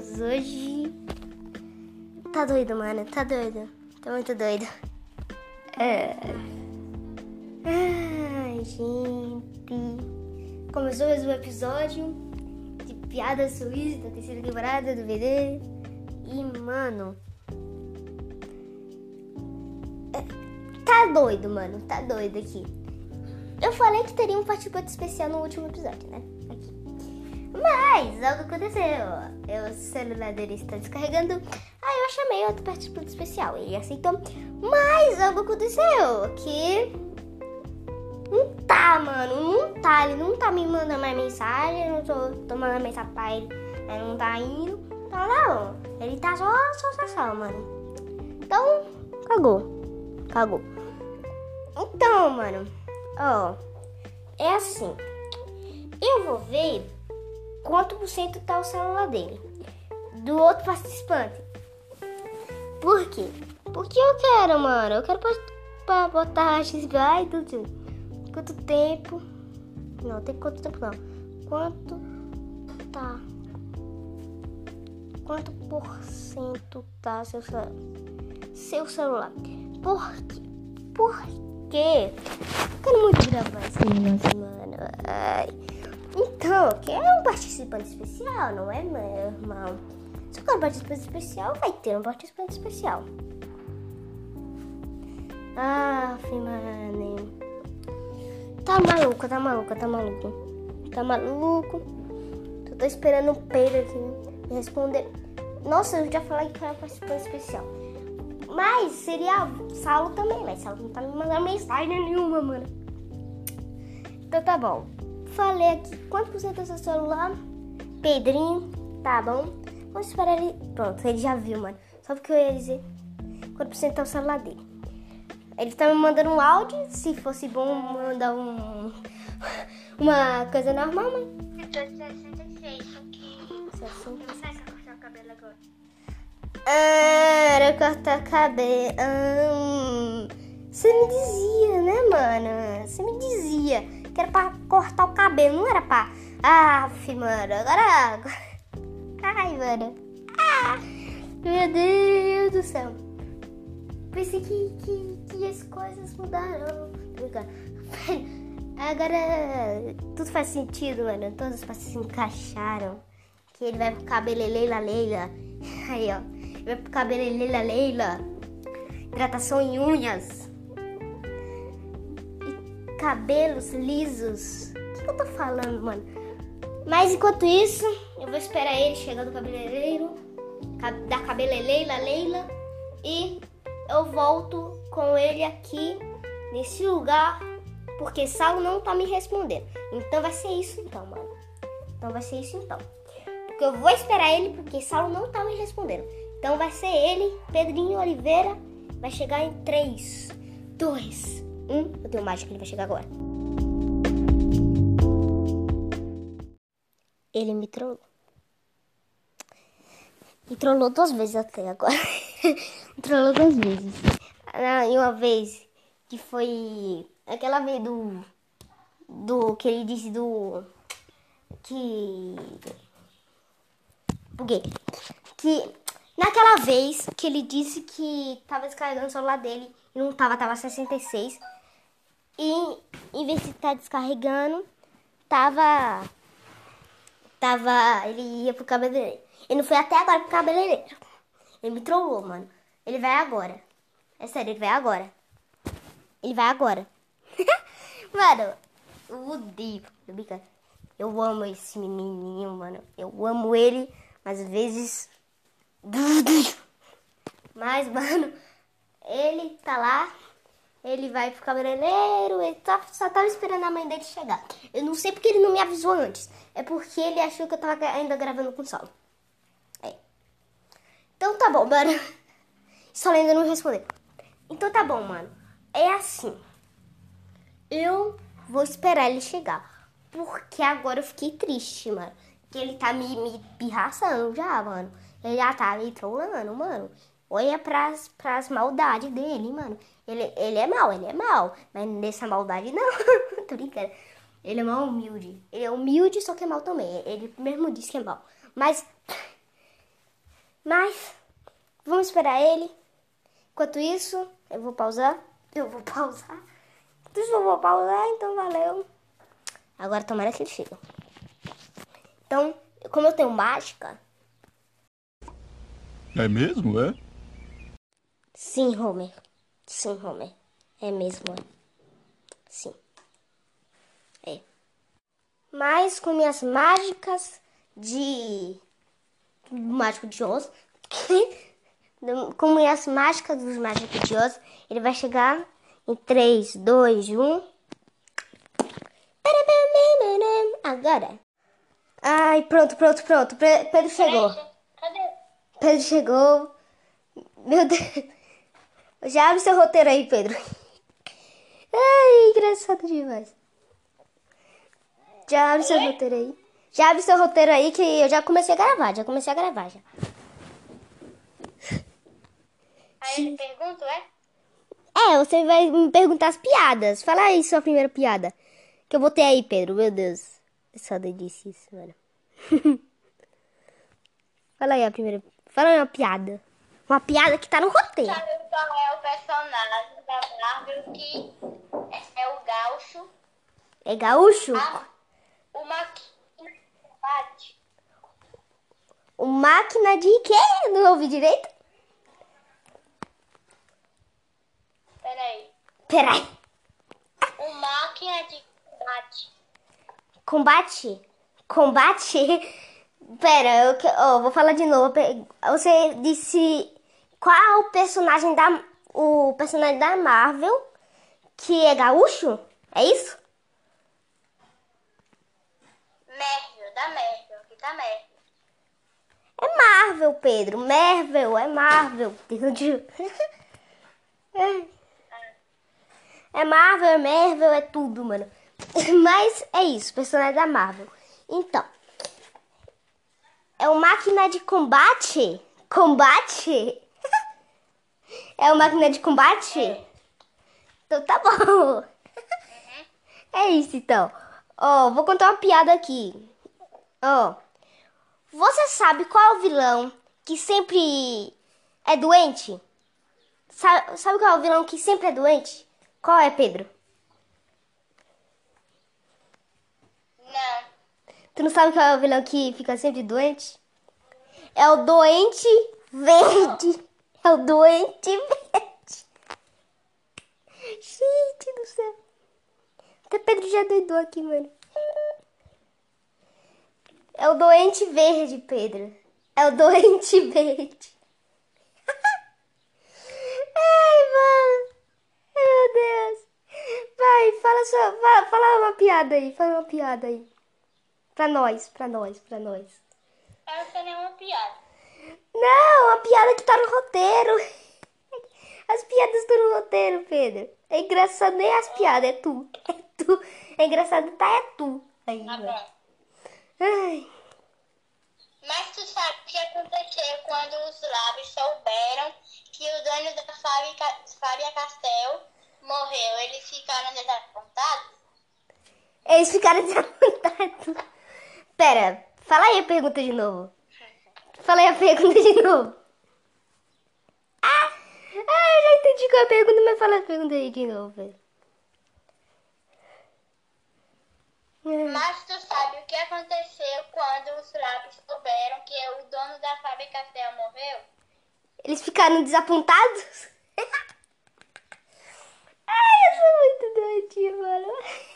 Matheus. Hoje. Tá doido, mano. Tá doido. Tá muito doido. É. Ai, gente. Começou mais um episódio de Piada Suíça da terceira temporada do VD. E, mano. é, Tá doido, mano. Tá doido aqui. Eu falei que teria um participante especial no último episódio, né? Aqui. Mas algo aconteceu. O celular dele está descarregando. Aí eu chamei outro participante especial. Ele aceitou. Mas algo aconteceu. Que. Não tá, mano. Não tá. Ele não tá me mandando mais mensagem. Eu não tô, mandando mensagem pra ele. Ele não tá indo. Então não. Ele tá só, só, só, só, mano. Então, cagou. Cagou. Então, mano. Ó. é assim. Eu vou ver quanto por cento tá o celular dele. Do outro participante. Por quê? Porque eu quero, mano. Eu quero botar XBA e tudo. Quanto tempo? Não, tem quanto tempo não. Quanto tá? Quanto por cento tá seu, cel- seu celular? Por quê? Por quê? Eu quero muito gravar esse negócio, mano. Ai. Eu quero um participante especial, não é, meu irmão? Eu quero um participante especial, vai ter um participante especial. Ah, mano. Tá maluco, tá maluco, tá maluco. Tá maluco. Eu tô esperando o Pedro aqui me responder. Nossa, eu já falei que era participante especial. Mas seria Saulo também, mas Saulo não tá me mandando mensagem nenhuma, mano. Então tá bom. Falei aqui quanto por cento é seu celular? Pedrinho, tá bom. Vamos esperar ele. Pronto, ele já viu, mano. Só porque eu ia dizer quanto por cento é o celular dele. Ele tá me mandando um áudio. Se fosse bom mandar um. Uma coisa normal, mãe. Eu tô 66, só que 60. não sai pra cortar o cabelo agora. Ah, era cortar cabelo. Ah, você me dizia, né, mano? Você me dizia que era pra cortar o cabelo, não era pra. Fi, mano, agora. Ai, mano. Ah, meu Deus do céu. Pensei que, que, que as coisas mudaram. Brincando. Agora tudo faz sentido, mano. Todas as peças se encaixaram. Que ele vai pro cabelo Leila Leila. Aí, ó. Ele vai pro cabelo Leila Leila. Hidratação em unhas. Cabelos lisos. O que, que eu tô falando, mano? Mas enquanto isso, eu vou esperar ele chegar do cabeleireiro. ca- Da cabeleireira Leila. E eu volto com ele aqui nesse lugar. Porque Saulo não tá me respondendo. Então vai ser isso então, mano. Então vai ser isso então. Porque eu vou esperar ele porque Saulo não tá me respondendo. Então vai ser ele, Pedrinho Oliveira. Vai chegar em 3, 2, 1. Eu tenho mágica, ele vai chegar agora. Ele me trollou. Me trollou duas vezes até agora. me trollou duas vezes. Ah, E uma vez que foi aquela vez do. Do que ele disse do. Que. Buguei. Que naquela vez que ele disse que tava descarregando o celular dele e não tava, tava 66. E em vez de estar descarregando, tava. Tava. Ele ia pro cabeleireiro. Ele não foi até agora pro cabeleireiro. Ele me trollou, mano. Ele vai agora. É sério, ele vai agora. Ele vai agora. mano, eu odeio. Eu amo esse menininho, mano. Eu amo ele, mas às vezes. Mas, mano, ele tá lá. Ele vai pro cabeleireiro. Ele tá, só tava esperando a mãe dele chegar. Eu não sei porque ele não me avisou antes. É porque ele achou que eu tava ainda gravando com o Saulo. É. Então tá bom, mano. Só ainda não respondeu. Então tá bom, mano. É assim. Eu vou esperar ele chegar. Porque agora eu fiquei triste, mano. Que ele tá me, me pirraçando já, mano. Ele já tá me trollando, mano. Olha pras, pras maldades dele, mano. Ele, ele é mal, ele é mal. Mas nessa maldade não. Tô brincando. Ele é mal humilde. Ele é humilde, só que é mal também. Ele mesmo disse que é mal. Mas Mas vamos esperar ele. Enquanto isso, eu vou pausar. Eu vou pausar. Enquanto isso, eu vou pausar, então valeu. Agora tomara que ele chegue. Então, como eu tenho mágica. É mesmo, é? Sim, Homer. Sim, Homer. É mesmo, é. Sim. É. Mas com minhas mágicas de. Mágico de Oz. com minhas mágicas dos mágicos de Oz, ele vai chegar em 3, 2, 1. Agora. Ai, pronto, pronto, pronto. Pe- Pedro chegou. Cadê? Pedro chegou. Meu Deus. Já abre seu roteiro aí, Pedro. Ai, engraçado demais. Já abre seu roteiro aí. Já abre seu roteiro aí que eu já comecei a gravar. Já comecei a gravar já. Aí ele pergunta, é? É, você vai me perguntar as piadas. Fala aí sua primeira piada. Que eu botei aí, Pedro. Meu Deus. É só delícia isso, mano. Fala aí a primeira. Fala aí uma piada. Uma piada que tá no roteiro. Sabe qual é o personagem da Marvel que é o Gaucho? É gaúcho? Ah, o Maquinha bate. O máquina de quê? Não ouvi direito? Peraí. Peraí. O Máquina de bate. Combate? Combate? Pera, eu que- ó, vou falar de novo. Você disse qual o personagem da o personagem da Marvel que é gaúcho? É isso? Marvel, da Marvel, que tá Marvel. É Marvel, Pedro. Marvel, é Marvel. Entendi. É Marvel, é Marvel, é tudo, mano. Mas é isso, personagem da Marvel. Então, é o máquina de combate? Combate? É o máquina de combate? Então tá bom. É isso então. Ó, vou contar uma piada aqui. Ó. Você sabe qual é o vilão que sempre é doente? Sabe, sabe qual é o vilão que sempre é doente? Qual é, Pedro? Não. Tu não sabe qual é o vilão que fica sempre doente? É o doente verde. É o doente verde. Gente do céu. Até Pedro já doidou aqui, mano. É o doente verde, Pedro. É o doente verde. Ai, mano. Meu Deus. Vai, fala só, fala, uma piada aí, fala uma piada aí. Pra nós, pra nós, pra nós. Eu não sei nenhuma piada. Não, a piada que tá no roteiro. As piadas estão no roteiro, Pedro. É engraçado nem as piadas, é tu. É tu. É engraçado, tá? É tu. Aí, bom. Ai. Mas tu sabe o que aconteceu quando os lábios souberam que o dono da fábrica, Fábia Castel morreu? Eles ficaram desapontados? Eles ficaram desapontados. Pera, fala aí a pergunta de novo. Fala aí a pergunta de novo. Ah, ah eu já entendi qual é a pergunta, mas fala a pergunta aí de novo, velho. Mas tu sabe o que aconteceu quando os lábios souberam que o dono da Fábia Castel morreu? Eles ficaram desapontados? Ai, eu sou muito doidinha, mano.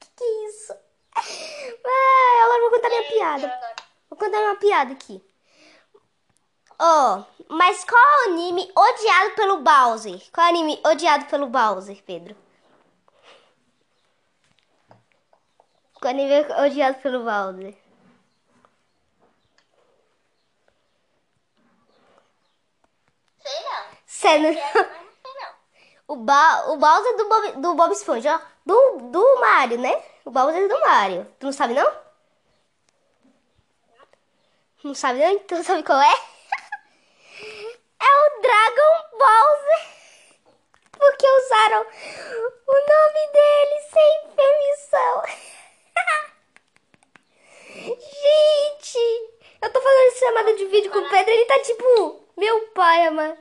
Que que é isso? Ai, agora eu vou contar minha piada. Vou contar uma piada aqui. Ó, mas qual é o anime odiado pelo Bowser? Qual é o anime odiado pelo Bowser, Pedro? Qual é o anime odiado pelo Bowser? Sei não sei não. O, ba o Bowser do Bob, do Bob Esponja, ó. Do, do Mario, né? O Bowser do Mario. Tu não sabe, não? Não sabe, não? Então sabe qual é? É o Dragon Bowser. Porque usaram o nome dele sem permissão. Gente, eu tô fazendo chamada de vídeo com o Pedro, ele tá tipo, meu pai, amado.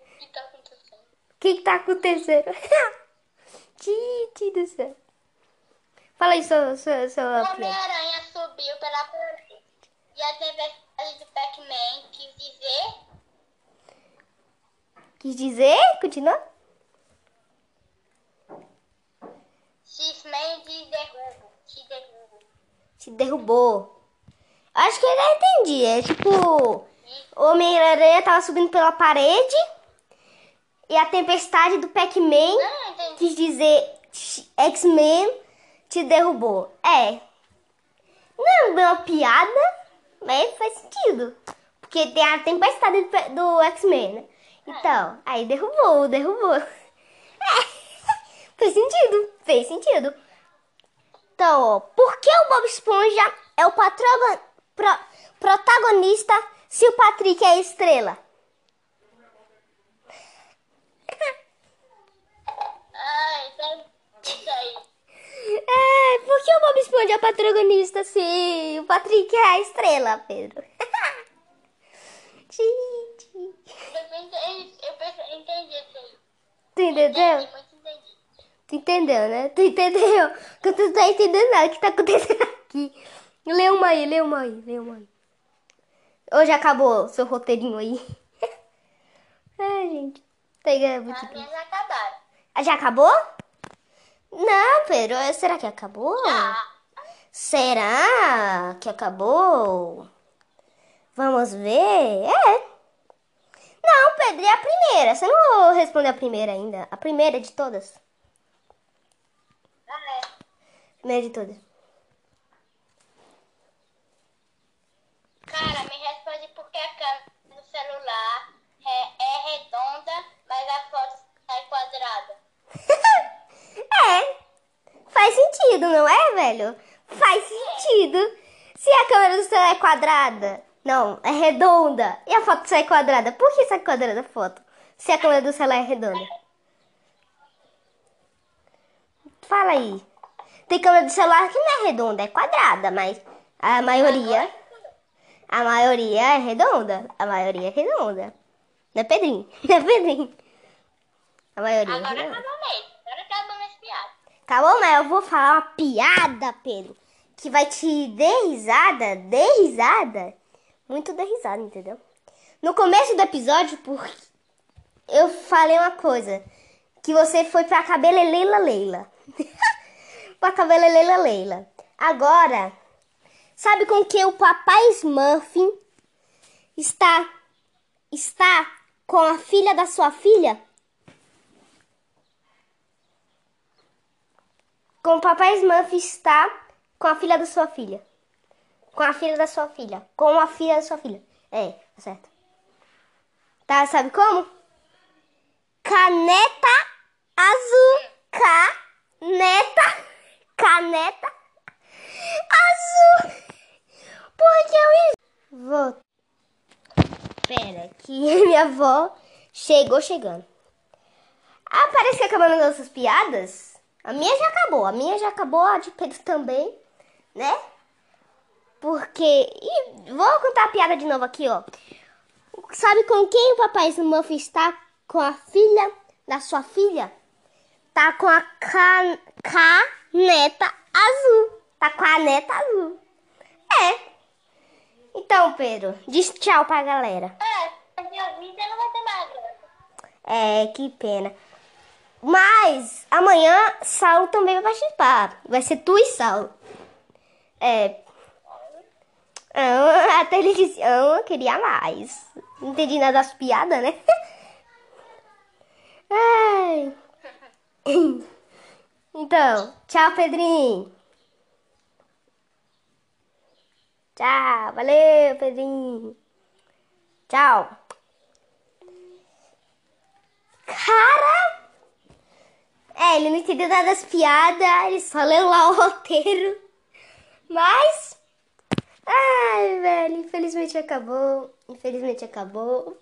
O que tá acontecendo? O que tá acontecendo? Gente do céu. Fala aí, sua O piada. Homem-Aranha subiu pela parede. E a tempestade do Pac-Man quis dizer Quis dizer? Continua? X-Men de derrubo. Te derrubo. Te derrubou. Acho que eu já entendi. É tipo, o Homem-Aranha tava subindo pela parede e a tempestade do Pac-Man entendi. quis dizer X-Men te derrubou. É. Não é uma piada, mas faz sentido. Porque tem a tempestade do, do X-Men, né? Então, aí derrubou, derrubou. É. Fez sentido, fez sentido. Então, ó, por que o Bob Esponja é o pro- protagonista se o Patrick é a estrela? Ah, então isso aí. É, por que o Bob Esponja é o protagonista se o Patrick é a estrela, Pedro? Gente, Eu entendi, eu pensei- entendi isso aí. tu entendeu? Tu entendeu, né? Tu entendeu? Que tu tá entendendo nada que tá acontecendo aqui. Lê uma aí, lê uma aí, lê uma aí. Hoje acabou seu roteirinho aí. Ai, gente. Pega muito As minhas acabaram. Ah, Já acabou? Não, Pedro. Será que acabou? Ah, Será que acabou? Vamos ver. É. Não, Pedro, é a primeira. Você não respondeu a primeira ainda. A primeira de todas. ah, é. Primeira de todas. Cara, me responde por que a câmera do celular é, é redonda, mas a foto sai quadrada. é. Faz sentido, não é, velho? Faz sentido. Se a câmera do celular é quadrada, não, é redonda, e a foto sai quadrada, por que sai quadrada a foto? Se a câmera do celular é redonda. Fala aí. Tem câmera do celular que não é redonda, é quadrada, mas a maioria, a maioria é redonda. A maioria é redonda. Não é Pedrinho? Não é Pedrinho? A maioria é Agora redonda. acabou mesmo. Agora acabou minhas piadas. Tá bom, mas eu vou falar uma piada, Pedro, que vai te dar risada, dar risada, muito dar risada, entendeu? No começo do episódio, por... eu falei uma coisa, que você foi pra cabeleleila Leila. pra cabeleleila Leila. Agora, sabe com que o papai Smurf está está com a filha da sua filha? Com o papai Smurf está com a filha da sua filha. Com a filha da sua filha. Com a filha da sua filha. É, tá certo. Tá, sabe como? Caneta azul. Caneta. Caneta azul. Porque eu... Vou... Pera, que minha avó chegou chegando. Ah, parece que acabando nossas piadas. A minha já acabou. A minha já acabou, a de Pedro também, né? Porque. E vou contar a piada de novo aqui, ó. Sabe com quem o papai Smurf está? Com a filha da sua filha? Tá com a can... caneta azul. Tá com a caneta azul. É. Então, Pedro, diz tchau pra galera. É, mas minha vida não vai ter mais. É, que pena. Mas amanhã Saulo também vai participar. Vai ser tu e Saulo. É. Ah, A televisão eu queria mais. Não entendi nada das piadas, né? Ai. Então, tchau, Pedrinho. Tchau, valeu, Pedrinho. Tchau. Cara! É, ele não entendeu nada das piadas, ele só leu lá o roteiro. Mas. Ai, velho, infelizmente acabou. Infelizmente acabou.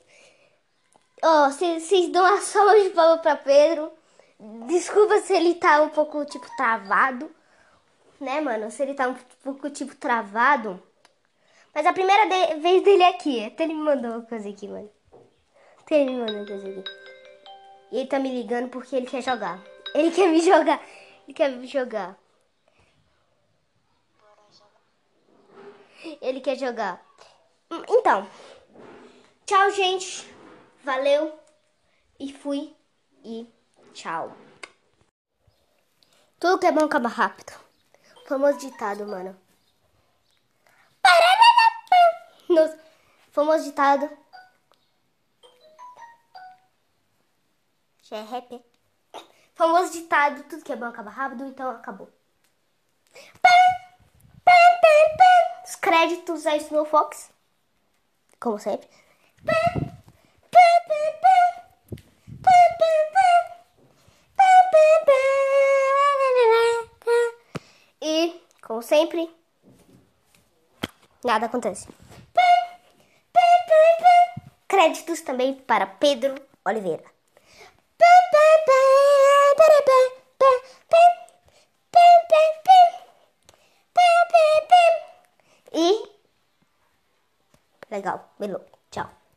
Ó, vocês dão uma salva de palmas pra Pedro. Desculpa se ele tá um pouco, tipo, travado. Né, mano? Se ele tá um pouco, tipo, travado. Mas a primeira de- vez dele é aqui. Até ele me mandou uma coisa aqui, mano. Até ele me mandou uma coisa aqui. E ele tá me ligando porque ele quer jogar. Ele quer me jogar. Ele quer me jogar. Ele quer jogar. Hum, Então. Tchau, gente. Valeu. E fui. E tchau. Tudo que é bom acaba rápido. Famoso ditado, mano. Nossa, famoso ditado. Já é rap. Famoso ditado, tudo que é bom acaba rápido, então acabou. Os créditos a Snow Fox. Como sempre. E, como sempre, nada acontece. Créditos também para Pedro Oliveira. là góc bên lỗ chào.